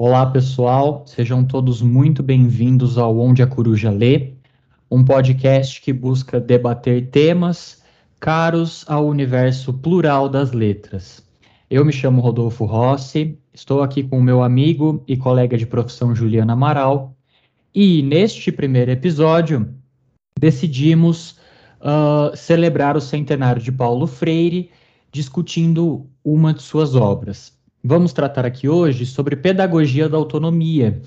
Olá, pessoal, sejam todos muito bem-vindos ao Onde a Coruja Lê, um podcast que busca debater temas caros ao universo plural das letras. Eu me chamo Rodolfo Rossi, estou aqui com o meu amigo e colega de profissão Juliana Amaral, e neste primeiro episódio decidimos uh, celebrar o centenário de Paulo Freire, discutindo uma de suas obras. Vamos tratar aqui hoje sobre Pedagogia da Autonomia,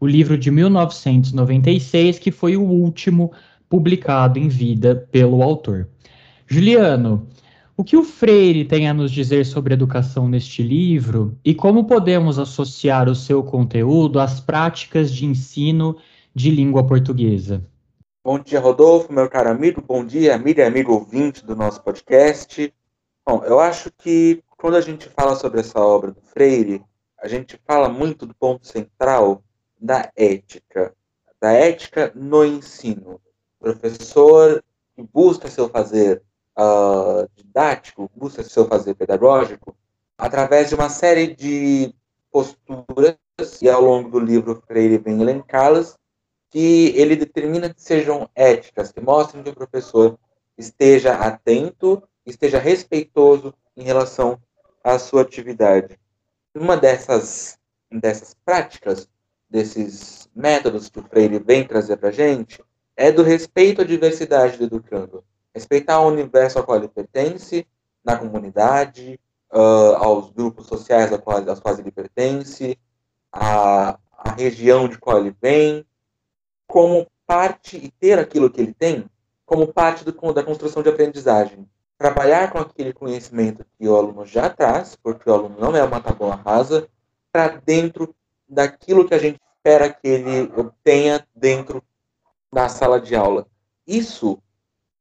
o livro de 1996, que foi o último publicado em vida pelo autor. Juliano, o que o Freire tem a nos dizer sobre educação neste livro e como podemos associar o seu conteúdo às práticas de ensino de língua portuguesa? Bom dia, Rodolfo, meu caro amigo. Bom dia, amiga e amigo ouvinte do nosso podcast. Bom, eu acho que quando a gente fala sobre essa obra do Freire, a gente fala muito do ponto central da ética, da ética no ensino. O professor que busca seu fazer uh, didático, busca seu fazer pedagógico, através de uma série de posturas, e ao longo do livro Freire vem elencá-las, que ele determina que sejam éticas, que mostrem que o professor esteja atento, esteja respeitoso em relação à sua atividade. Uma dessas, dessas práticas, desses métodos que o Freire vem trazer para a gente, é do respeito à diversidade do educando. Respeitar o universo ao qual ele pertence, na comunidade, uh, aos grupos sociais aos quais, aos quais ele pertence, à, à região de qual ele vem, como parte e ter aquilo que ele tem como parte do, da construção de aprendizagem. Trabalhar com aquele conhecimento que o aluno já traz, porque o aluno não é uma tábua rasa, para dentro daquilo que a gente espera que ele obtenha dentro da sala de aula. Isso,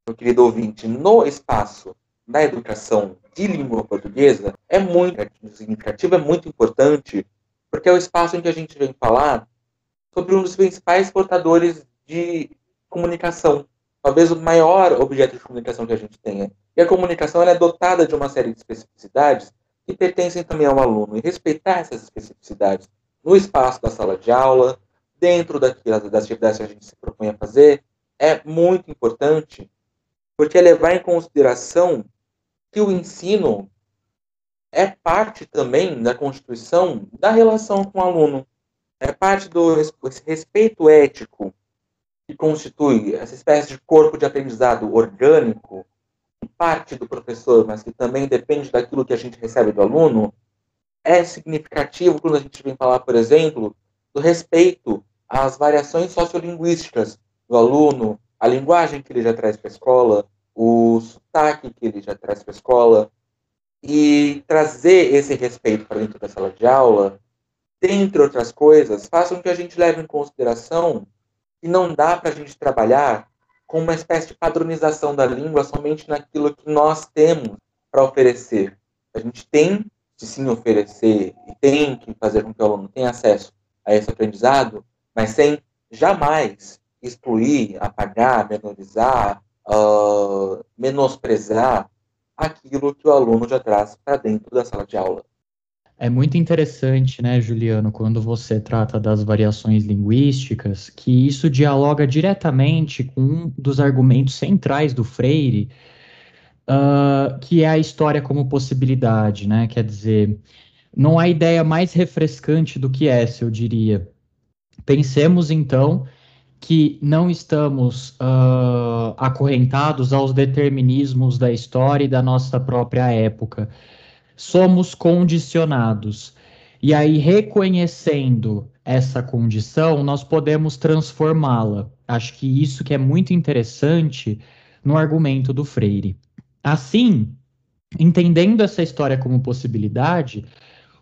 meu querido ouvinte, no espaço da educação de língua portuguesa é muito significativo, é muito importante, porque é o espaço em que a gente vem falar sobre um dos principais portadores de comunicação, talvez o maior objeto de comunicação que a gente tenha. E a comunicação é dotada de uma série de especificidades que pertencem também ao aluno. E respeitar essas especificidades no espaço da sala de aula, dentro daquelas, das atividades que a gente se propõe a fazer, é muito importante, porque é levar em consideração que o ensino é parte também da constituição da relação com o aluno é parte do respeito ético que constitui essa espécie de corpo de aprendizado orgânico, que parte do professor, mas que também depende daquilo que a gente recebe do aluno, é significativo quando a gente vem falar, por exemplo, do respeito às variações sociolinguísticas do aluno, a linguagem que ele já traz para a escola, o sotaque que ele já traz para a escola, e trazer esse respeito para dentro da sala de aula dentre outras coisas, façam que a gente leve em consideração que não dá para a gente trabalhar com uma espécie de padronização da língua somente naquilo que nós temos para oferecer. A gente tem de sim oferecer e tem que fazer com que o aluno tenha acesso a esse aprendizado, mas sem jamais excluir, apagar, menorizar, uh, menosprezar aquilo que o aluno já traz para dentro da sala de aula. É muito interessante, né, Juliano, quando você trata das variações linguísticas, que isso dialoga diretamente com um dos argumentos centrais do Freire, uh, que é a história como possibilidade, né? Quer dizer, não há ideia mais refrescante do que essa, eu diria. Pensemos então que não estamos uh, acorrentados aos determinismos da história e da nossa própria época somos condicionados. E aí, reconhecendo essa condição, nós podemos transformá-la. Acho que isso que é muito interessante no argumento do Freire. Assim, entendendo essa história como possibilidade,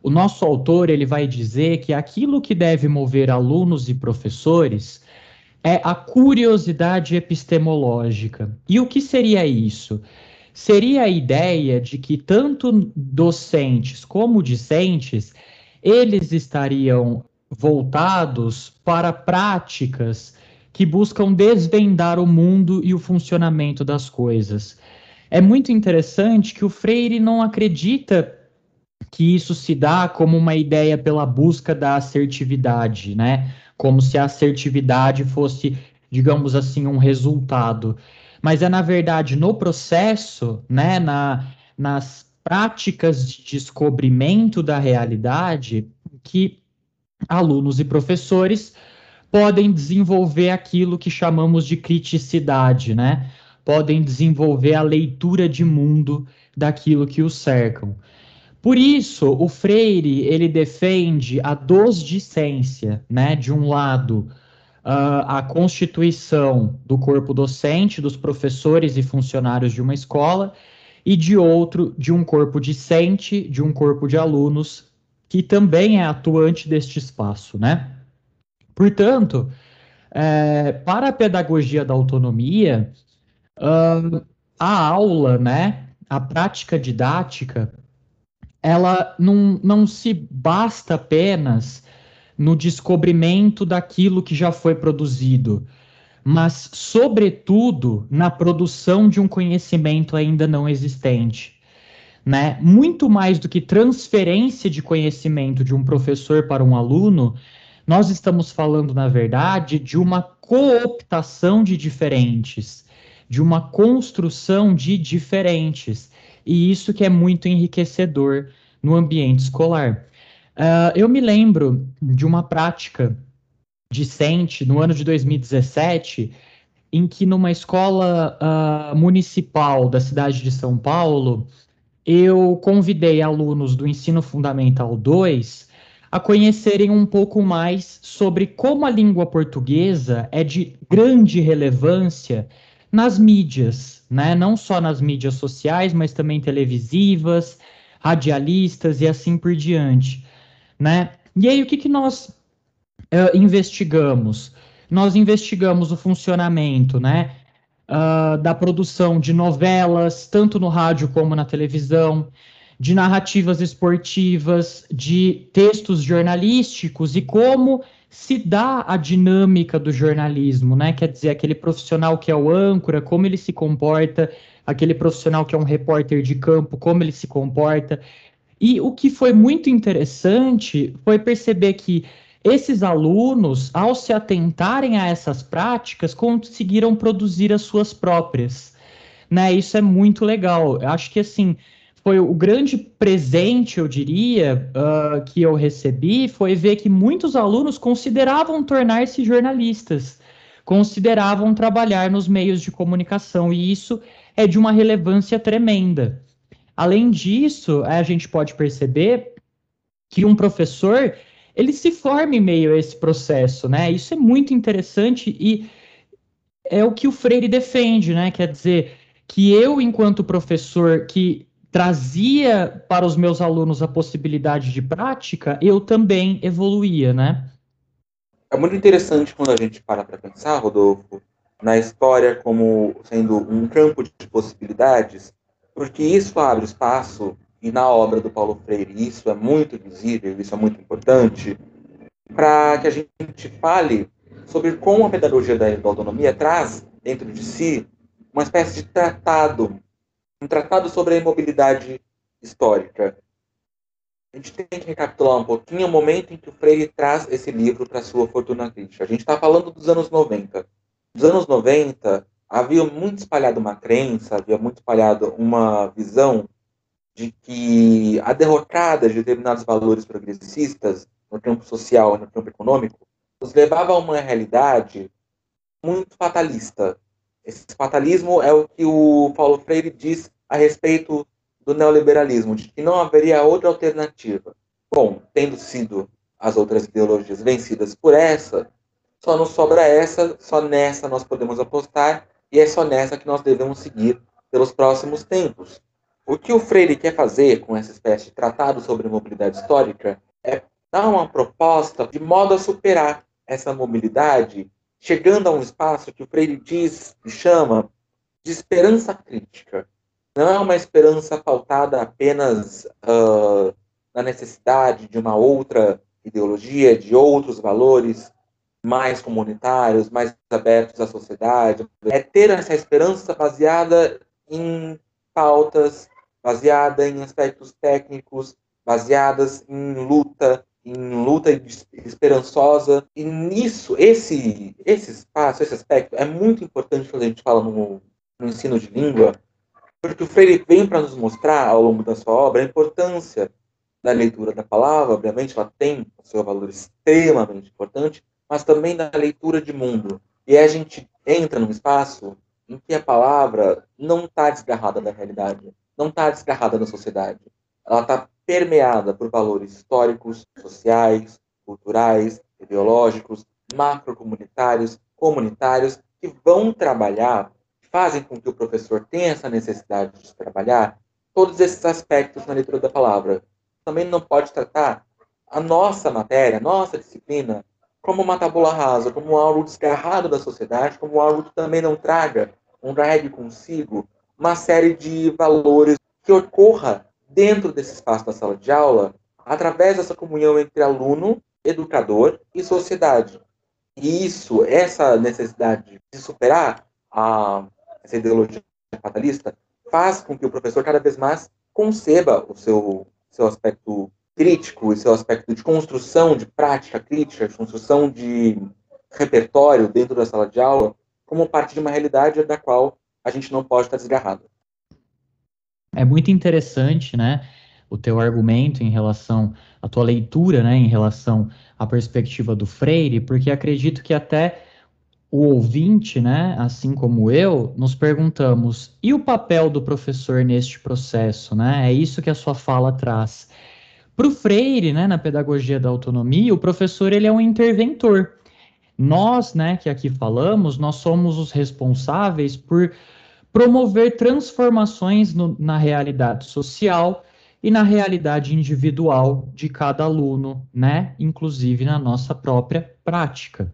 o nosso autor ele vai dizer que aquilo que deve mover alunos e professores é a curiosidade epistemológica. E o que seria isso? Seria a ideia de que tanto docentes como discentes eles estariam voltados para práticas que buscam desvendar o mundo e o funcionamento das coisas. É muito interessante que o Freire não acredita que isso se dá como uma ideia pela busca da assertividade, né? Como se a assertividade fosse, digamos assim, um resultado. Mas é, na verdade, no processo, né, na, nas práticas de descobrimento da realidade, que alunos e professores podem desenvolver aquilo que chamamos de criticidade, né? Podem desenvolver a leitura de mundo daquilo que os cercam. Por isso, o Freire ele defende a dosdicência, né? De um lado, uh, a constituição do corpo docente, dos professores e funcionários de uma escola, e de outro, de um corpo discente, de um corpo de alunos, que também é atuante deste espaço, né? Portanto, é, para a pedagogia da autonomia, uh, a aula, né, a prática didática, ela não, não se basta apenas no descobrimento daquilo que já foi produzido, mas, sobretudo, na produção de um conhecimento ainda não existente. Né? Muito mais do que transferência de conhecimento de um professor para um aluno, nós estamos falando, na verdade, de uma cooptação de diferentes, de uma construção de diferentes. E isso que é muito enriquecedor no ambiente escolar. Uh, eu me lembro de uma prática discente no ano de 2017, em que numa escola uh, municipal da cidade de São Paulo, eu convidei alunos do ensino fundamental 2 a conhecerem um pouco mais sobre como a língua portuguesa é de grande relevância nas mídias, né? Não só nas mídias sociais, mas também televisivas, radialistas e assim por diante, né? E aí o que, que nós uh, investigamos? Nós investigamos o funcionamento, né? Uh, da produção de novelas, tanto no rádio como na televisão, de narrativas esportivas, de textos jornalísticos e como se dá a dinâmica do jornalismo, né? Quer dizer, aquele profissional que é o âncora, como ele se comporta, aquele profissional que é um repórter de campo, como ele se comporta. E o que foi muito interessante foi perceber que esses alunos, ao se atentarem a essas práticas, conseguiram produzir as suas próprias. Né? Isso é muito legal. Acho que assim foi o grande presente, eu diria, uh, que eu recebi, foi ver que muitos alunos consideravam tornar-se jornalistas, consideravam trabalhar nos meios de comunicação, e isso é de uma relevância tremenda. Além disso, a gente pode perceber que um professor ele se forma em meio a esse processo, né? Isso é muito interessante e é o que o Freire defende, né? Quer dizer, que eu, enquanto professor que trazia para os meus alunos a possibilidade de prática, eu também evoluía, né? É muito interessante quando a gente para para pensar, Rodolfo, na história como sendo um campo de possibilidades, porque isso abre espaço e na obra do Paulo Freire isso é muito visível, isso é muito importante, para que a gente fale sobre como a pedagogia da autonomia traz dentro de si uma espécie de tratado, um tratado sobre a imobilidade histórica. A gente tem que recapitular um pouquinho o momento em que o Freire traz esse livro para sua fortuna crítica. A gente está falando dos anos 90. Nos anos 90, havia muito espalhado uma crença, havia muito espalhado uma visão de que a derrocada de determinados valores progressistas no campo social e no campo econômico nos levava a uma realidade muito fatalista. Esse fatalismo é o que o Paulo Freire diz a respeito do neoliberalismo, de que não haveria outra alternativa. Bom, tendo sido as outras ideologias vencidas por essa, só nos sobra essa, só nessa nós podemos apostar, e é só nessa que nós devemos seguir pelos próximos tempos. O que o Freire quer fazer com essa espécie de tratado sobre mobilidade histórica é dar uma proposta de modo a superar essa mobilidade, chegando a um espaço que o Freire diz e chama de esperança crítica. Não é uma esperança pautada apenas uh, na necessidade de uma outra ideologia, de outros valores mais comunitários, mais abertos à sociedade. É ter essa esperança baseada em pautas baseada em aspectos técnicos baseadas em luta, em luta esperançosa. E nisso, esse, esse espaço, esse aspecto é muito importante quando a gente fala no, no ensino de língua, porque o Freire vem para nos mostrar, ao longo da sua obra, a importância da leitura da palavra, obviamente ela tem o seu valor extremamente importante, mas também da leitura de mundo. E a gente entra num espaço em que a palavra não está desgarrada da realidade, não está desgarrada da sociedade. Ela está permeada por valores históricos, sociais, culturais, ideológicos, macrocomunitários, comunitários, que vão trabalhar fazem com que o professor tenha essa necessidade de trabalhar todos esses aspectos na leitura da palavra. Também não pode tratar a nossa matéria, a nossa disciplina, como uma tabula rasa, como algo desgarrado da sociedade, como algo que também não traga, um drag consigo uma série de valores que ocorra dentro desse espaço da sala de aula através dessa comunhão entre aluno, educador e sociedade. E isso, essa necessidade de superar a essa ideologia fatalista, faz com que o professor cada vez mais conceba o seu, seu aspecto crítico e seu aspecto de construção de prática crítica, de construção de repertório dentro da sala de aula, como parte de uma realidade da qual a gente não pode estar desgarrado. É muito interessante, né, o teu argumento em relação à tua leitura, né, em relação à perspectiva do Freire, porque acredito que até o ouvinte, né, assim como eu, nos perguntamos: e o papel do professor neste processo, né? É isso que a sua fala traz. Para o Freire, né, na pedagogia da autonomia, o professor ele é um interventor. Nós, né, que aqui falamos, nós somos os responsáveis por promover transformações no, na realidade social e na realidade individual de cada aluno, né, inclusive na nossa própria prática.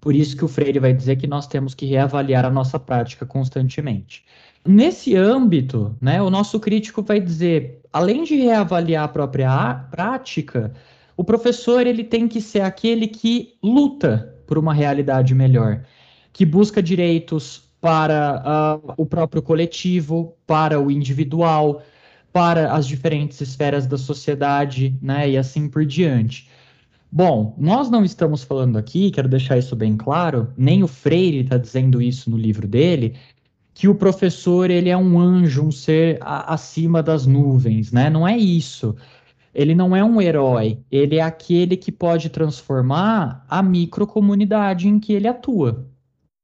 Por isso que o Freire vai dizer que nós temos que reavaliar a nossa prática constantemente. Nesse âmbito, né, o nosso crítico vai dizer, além de reavaliar a própria prática, o professor ele tem que ser aquele que luta por uma realidade melhor, que busca direitos para uh, o próprio coletivo, para o individual, para as diferentes esferas da sociedade, né, e assim por diante. Bom, nós não estamos falando aqui, quero deixar isso bem claro, nem o Freire está dizendo isso no livro dele, que o professor ele é um anjo, um ser a, acima das nuvens, né? Não é isso. Ele não é um herói, ele é aquele que pode transformar a microcomunidade em que ele atua,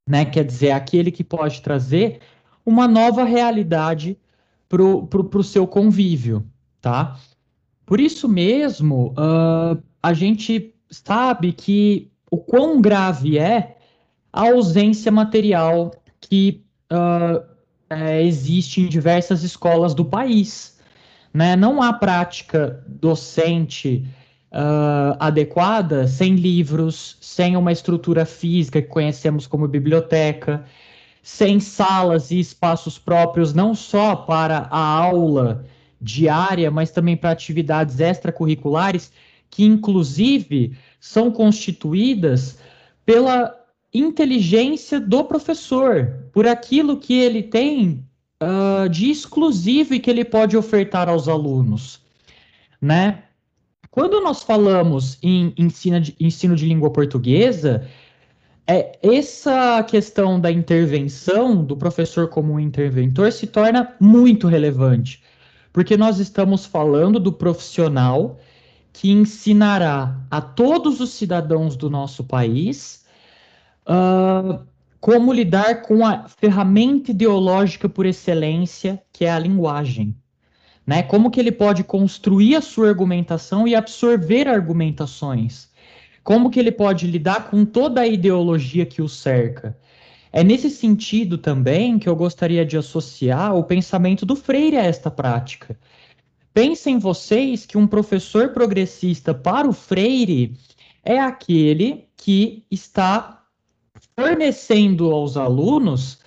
né? Quer dizer, aquele que pode trazer uma nova realidade para o seu convívio, tá? Por isso mesmo, uh, a gente sabe que o quão grave é a ausência material que uh, é, existe em diversas escolas do país. Né? Não há prática docente uh, adequada sem livros, sem uma estrutura física que conhecemos como biblioteca, sem salas e espaços próprios, não só para a aula diária, mas também para atividades extracurriculares que inclusive são constituídas pela inteligência do professor, por aquilo que ele tem uh, de exclusivo e que ele pode ofertar aos alunos, né? Quando nós falamos em ensino de, ensino de língua portuguesa, é, essa questão da intervenção do professor como interventor se torna muito relevante, porque nós estamos falando do profissional que ensinará a todos os cidadãos do nosso país uh, como lidar com a ferramenta ideológica por excelência, que é a linguagem. Né? Como que ele pode construir a sua argumentação e absorver argumentações. Como que ele pode lidar com toda a ideologia que o cerca. É nesse sentido também que eu gostaria de associar o pensamento do Freire a esta prática Pensem vocês que um professor progressista para o Freire é aquele que está fornecendo aos alunos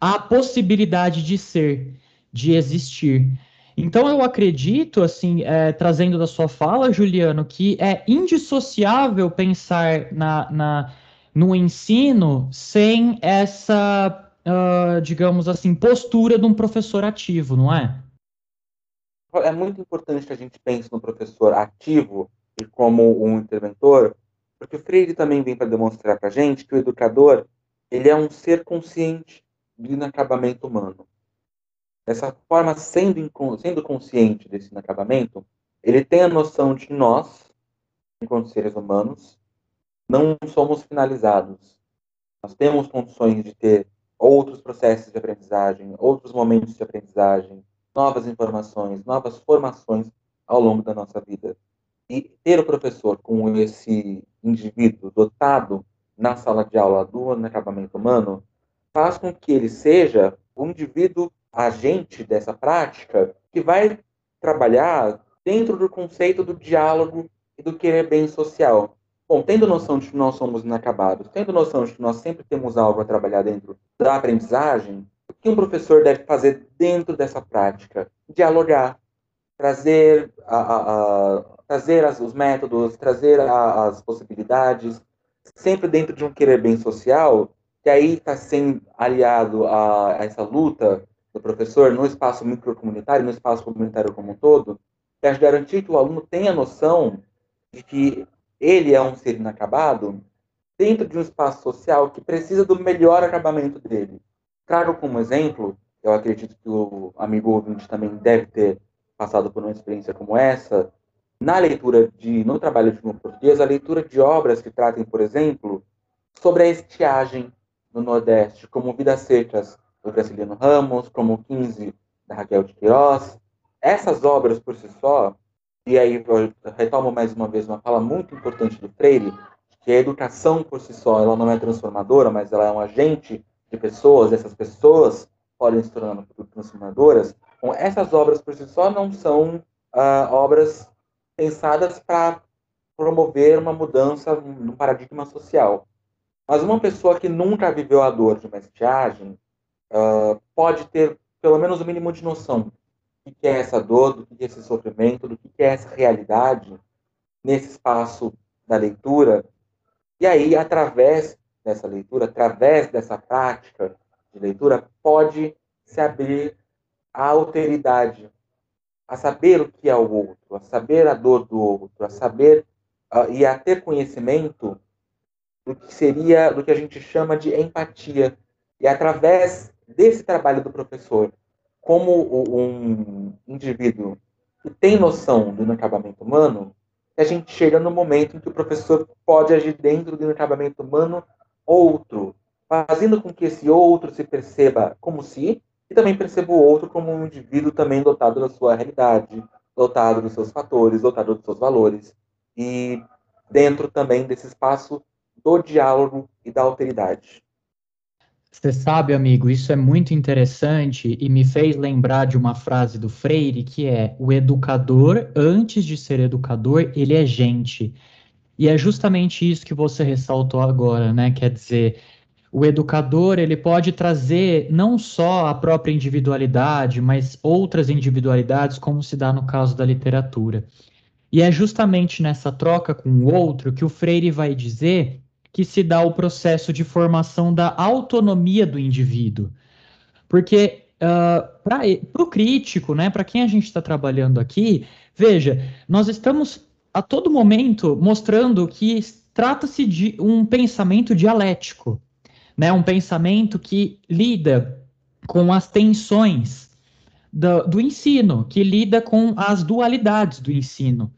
a possibilidade de ser, de existir. Então eu acredito, assim, é, trazendo da sua fala, Juliano, que é indissociável pensar na, na no ensino sem essa, uh, digamos assim, postura de um professor ativo, não é? é muito importante que a gente pense no professor ativo e como um interventor, porque Freire também vem para demonstrar para a gente que o educador ele é um ser consciente do inacabamento humano. Dessa forma, sendo, sendo consciente desse inacabamento, ele tem a noção de nós, enquanto seres humanos, não somos finalizados. Nós temos condições de ter outros processos de aprendizagem, outros momentos de aprendizagem, novas informações, novas formações ao longo da nossa vida. E ter o professor com esse indivíduo dotado na sala de aula do acabamento humano faz com que ele seja um indivíduo agente dessa prática que vai trabalhar dentro do conceito do diálogo e do querer bem social. Bom, tendo noção de que nós somos inacabados, tendo noção de que nós sempre temos algo a trabalhar dentro da aprendizagem, o que um professor deve fazer dentro dessa prática? Dialogar, trazer, a, a, a trazer as, os métodos, trazer a, as possibilidades, sempre dentro de um querer bem social, que aí está sendo aliado a, a, essa luta do professor no espaço microcomunitário, no espaço comunitário como um todo, é garantir que o aluno tenha noção de que ele é um ser inacabado dentro de um espaço social que precisa do melhor acabamento dele. Trago como exemplo, eu acredito que o amigo ouvinte também deve ter passado por uma experiência como essa, na leitura de, no trabalho de língua português, a leitura de obras que tratem, por exemplo, sobre a estiagem no Nordeste, como Vidas Secas, do Graciliano Ramos, como 15, da Raquel de Queiroz. Essas obras, por si só, e aí eu retomo mais uma vez uma fala muito importante do Freire, que a educação por si só, ela não é transformadora, mas ela é um agente de pessoas, essas pessoas podem se tornar transformadoras. Bom, essas obras por si só não são uh, obras pensadas para promover uma mudança no paradigma social. Mas uma pessoa que nunca viveu a dor de uma estiagem uh, pode ter pelo menos o mínimo de noção do que é essa dor, do que é esse sofrimento, do que é essa realidade nesse espaço da leitura. E aí, através dessa leitura, através dessa prática de leitura, pode se abrir a alteridade, a saber o que é o outro, a saber a dor do outro, a saber uh, e a ter conhecimento do que seria, do que a gente chama de empatia. E através desse trabalho do professor, como um indivíduo que tem noção do inacabamento humano, a gente chega no momento em que o professor pode agir dentro do inacabamento humano outro, fazendo com que esse outro se perceba como si e também perceba o outro como um indivíduo também dotado da sua realidade, dotado dos seus fatores, dotado dos seus valores, e dentro também desse espaço do diálogo e da alteridade. Você sabe, amigo, isso é muito interessante e me fez lembrar de uma frase do Freire que é: o educador, antes de ser educador, ele é gente. E é justamente isso que você ressaltou agora, né? Quer dizer, o educador ele pode trazer não só a própria individualidade, mas outras individualidades, como se dá no caso da literatura. E é justamente nessa troca com o outro que o Freire vai dizer que se dá o processo de formação da autonomia do indivíduo. Porque uh, para o crítico, né, para quem a gente está trabalhando aqui, veja, nós estamos a todo momento mostrando que trata-se de um pensamento dialético né? Um pensamento que lida com as tensões do, do ensino, que lida com as dualidades do ensino.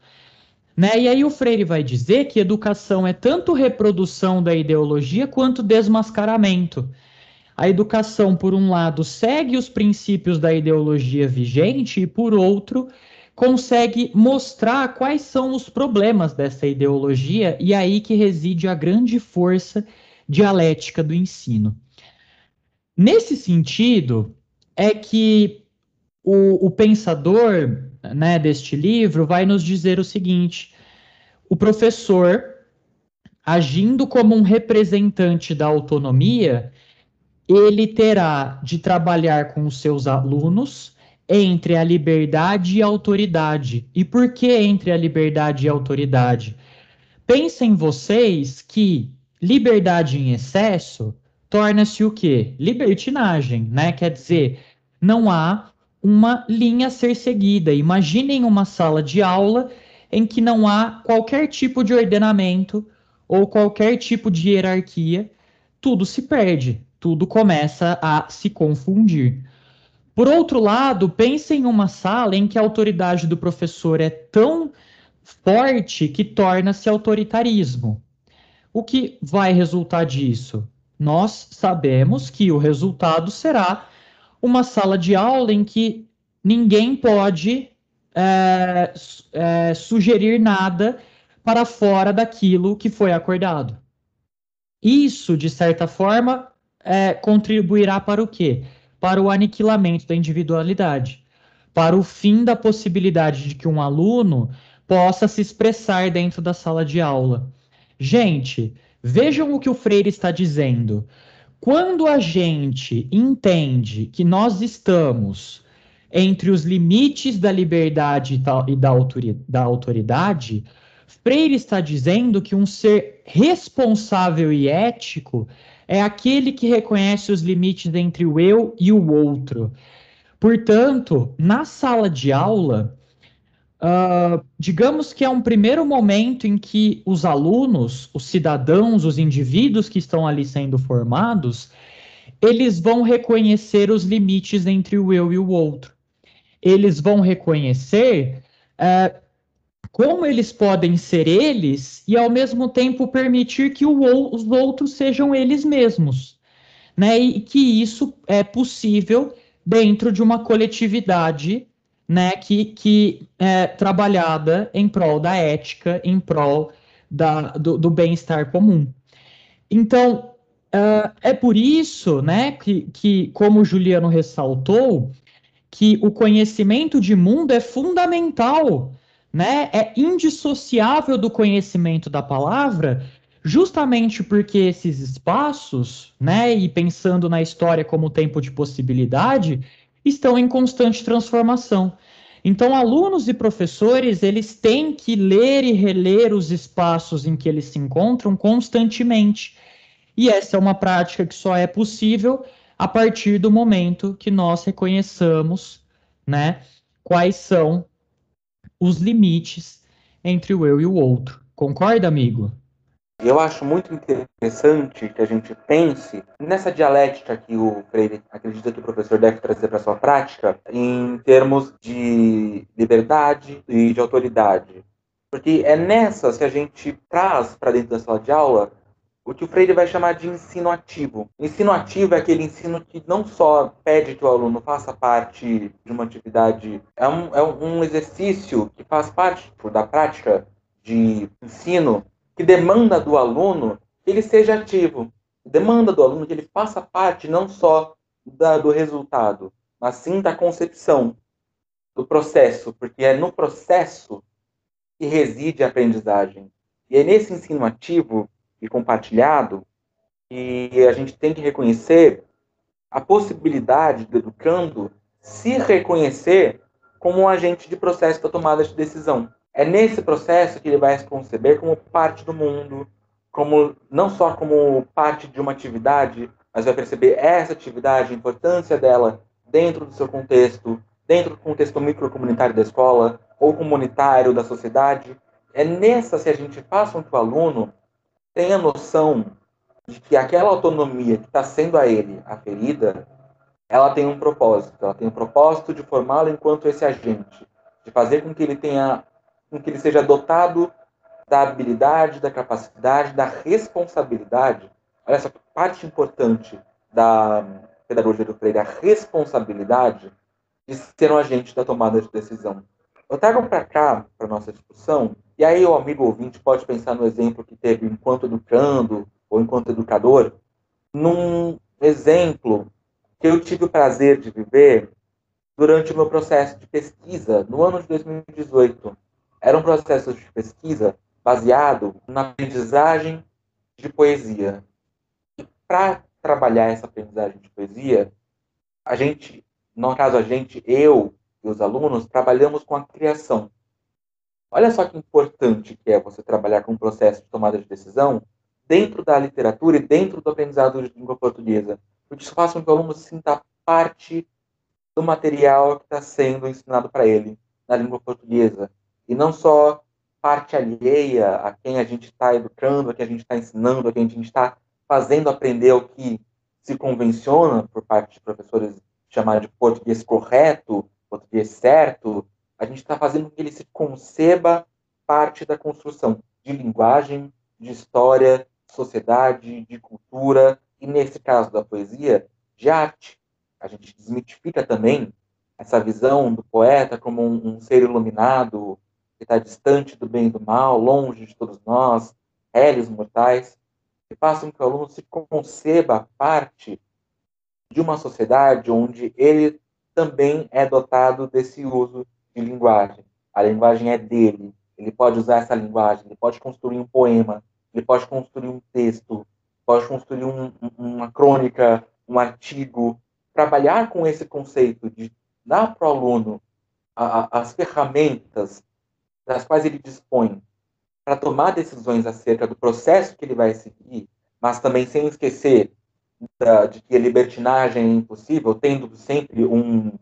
Né? E aí o Freire vai dizer que educação é tanto reprodução da ideologia quanto desmascaramento. A educação, por um lado, segue os princípios da ideologia vigente e, por outro, consegue mostrar quais são os problemas dessa ideologia e aí que reside a grande força dialética do ensino. Nesse sentido, é que o, o pensador né, deste livro vai nos dizer o seguinte: o professor, agindo como um representante da autonomia, ele terá de trabalhar com os seus alunos entre a liberdade e a autoridade. E por que entre a liberdade e a autoridade? Pensem vocês que Liberdade em excesso torna-se o quê? Libertinagem, né? Quer dizer, não há uma linha a ser seguida. Imaginem uma sala de aula em que não há qualquer tipo de ordenamento ou qualquer tipo de hierarquia, tudo se perde, tudo começa a se confundir. Por outro lado, pense em uma sala em que a autoridade do professor é tão forte que torna-se autoritarismo. O que vai resultar disso? Nós sabemos que o resultado será uma sala de aula em que ninguém pode é, é, sugerir nada para fora daquilo que foi acordado. Isso, de certa forma, é, contribuirá para o quê? Para o aniquilamento da individualidade, para o fim da possibilidade de que um aluno possa se expressar dentro da sala de aula. Gente, vejam o que o Freire está dizendo. Quando a gente entende que nós estamos entre os limites da liberdade e da autoridade, Freire está dizendo que um ser responsável e ético é aquele que reconhece os limites entre o eu e o outro. Portanto, na sala de aula, uh, digamos que é um primeiro momento em que os alunos, os cidadãos, os indivíduos que estão ali sendo formados, eles vão reconhecer os limites entre o eu e o outro. Eles vão reconhecer uh, como eles podem ser eles e ao mesmo tempo permitir que o, os outros sejam eles mesmos, né? E que isso é possível dentro de uma coletividade, né? Que, que é trabalhada em prol da ética, em prol da, do, do bem-estar comum. Então, uh, é por isso, né? Que, que como o Juliano ressaltou, que o conhecimento de mundo é fundamental né, é indissociável do conhecimento da palavra, justamente porque esses espaços, né, e pensando na história como tempo de possibilidade, estão em constante transformação. Então, alunos e professores, eles têm que ler e reler os espaços em que eles se encontram constantemente. E essa é uma prática que só é possível a partir do momento que nós reconheçamos, né, quais são os limites entre o eu e o outro. Concorda, amigo? Eu acho muito interessante que a gente pense nessa dialética que o Freire acredita que o professor deve trazer para sua prática em termos de liberdade e de autoridade. Porque é nessas que a gente traz para dentro da sala de aula o que o Freire vai chamar de ensino ativo. Ensino ativo é aquele ensino que não só pede que o aluno faça parte de uma atividade, é um, é um exercício que faz parte da prática de ensino que demanda do aluno que ele seja ativo, demanda do aluno que ele faça parte não só da, do resultado, mas sim da concepção, do processo, porque é no processo que reside a aprendizagem. E é nesse ensino ativo e compartilhado, e a gente tem que reconhecer a possibilidade do educando se reconhecer como um agente de processo da tomada de decisão. É nesse processo que ele vai se conceber como parte do mundo, como não só como parte de uma atividade, mas vai perceber essa atividade, a importância dela dentro do seu contexto, dentro do contexto microcomunitário da escola ou comunitário da sociedade. É nessa se a gente faz com que o aluno tenha noção de que aquela autonomia que está sendo a ele aferida, ela tem um propósito. Ela tem o um propósito de formá-lo enquanto esse agente, de fazer com que ele tenha, com que ele seja dotado da habilidade, da capacidade, da responsabilidade. Olha essa parte importante da pedagogia do Freire, a responsabilidade de ser um agente da tomada de decisão. Eu trago para cá, para nossa discussão, e aí o amigo ouvinte pode pensar no exemplo que teve enquanto educando ou enquanto educador, num exemplo que eu tive o prazer de viver durante o meu processo de pesquisa no ano de 2018. Era um processo de pesquisa baseado na aprendizagem de poesia. E para trabalhar essa aprendizagem de poesia, a gente, no caso a gente, eu e os alunos, trabalhamos com a criação. Olha só que importante que é você trabalhar com um processo de tomada de decisão dentro da literatura e dentro do aprendizado de língua portuguesa. Porque isso faz com que o aluno sinta parte do material que está sendo ensinado para ele na língua portuguesa. E não só parte alheia a quem a gente está educando, a quem a gente está ensinando, a quem a gente está fazendo aprender o que se convenciona por parte de professores chamar de português correto, português certo, a gente está fazendo que ele se conceba parte da construção de linguagem, de história, de sociedade, de cultura, e nesse caso da poesia, de arte. A gente desmitifica também essa visão do poeta como um, um ser iluminado, que está distante do bem e do mal, longe de todos nós, réis mortais, e façam que o aluno se conceba parte de uma sociedade onde ele também é dotado desse uso de linguagem. A linguagem é dele, ele pode usar essa linguagem, ele pode construir um poema, ele pode construir um texto, pode construir um, uma crônica, um artigo, trabalhar com esse conceito de dar para o aluno a, a, as ferramentas das quais ele dispõe para tomar decisões acerca do processo que ele vai seguir, mas também sem esquecer da, de que a libertinagem é impossível, tendo sempre um,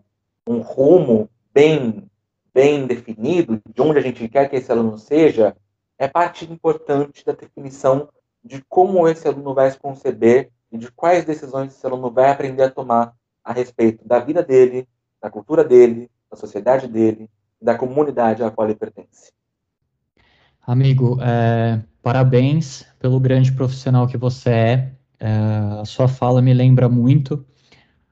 um rumo bem, bem definido de onde a gente quer que esse aluno seja, é parte importante da definição de como esse aluno vai se conceber e de quais decisões esse aluno vai aprender a tomar a respeito da vida dele, da cultura dele, da sociedade dele, da comunidade à qual ele pertence. Amigo, é, parabéns pelo grande profissional que você é. é. A sua fala me lembra muito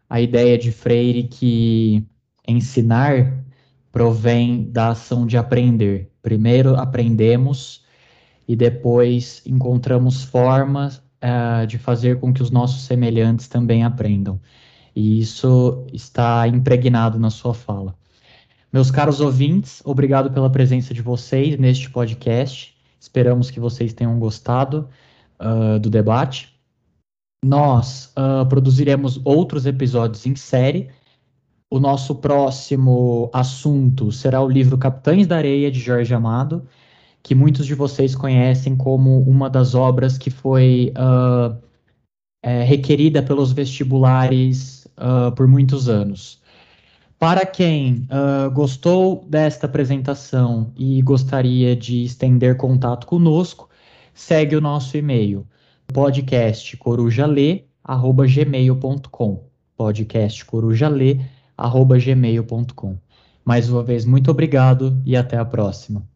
a ideia de Freire que ensinar provém da ação de aprender. Primeiro aprendemos e depois encontramos formas uh, de fazer com que os nossos semelhantes também aprendam. E isso está impregnado na sua fala. Meus caros ouvintes, obrigado pela presença de vocês neste podcast. Esperamos que vocês tenham gostado uh, do debate. Nós uh, produziremos outros episódios em série. O nosso próximo assunto será o livro Capitães da Areia, de Jorge Amado que muitos de vocês conhecem como uma das obras que foi uh, é, requerida pelos vestibulares uh, por muitos anos. Para quem uh, gostou desta apresentação e gostaria de estender contato conosco, segue o nosso e-mail podcastcorujale@gmail.com podcastcorujale@gmail.com Mais uma vez muito obrigado e até a próxima.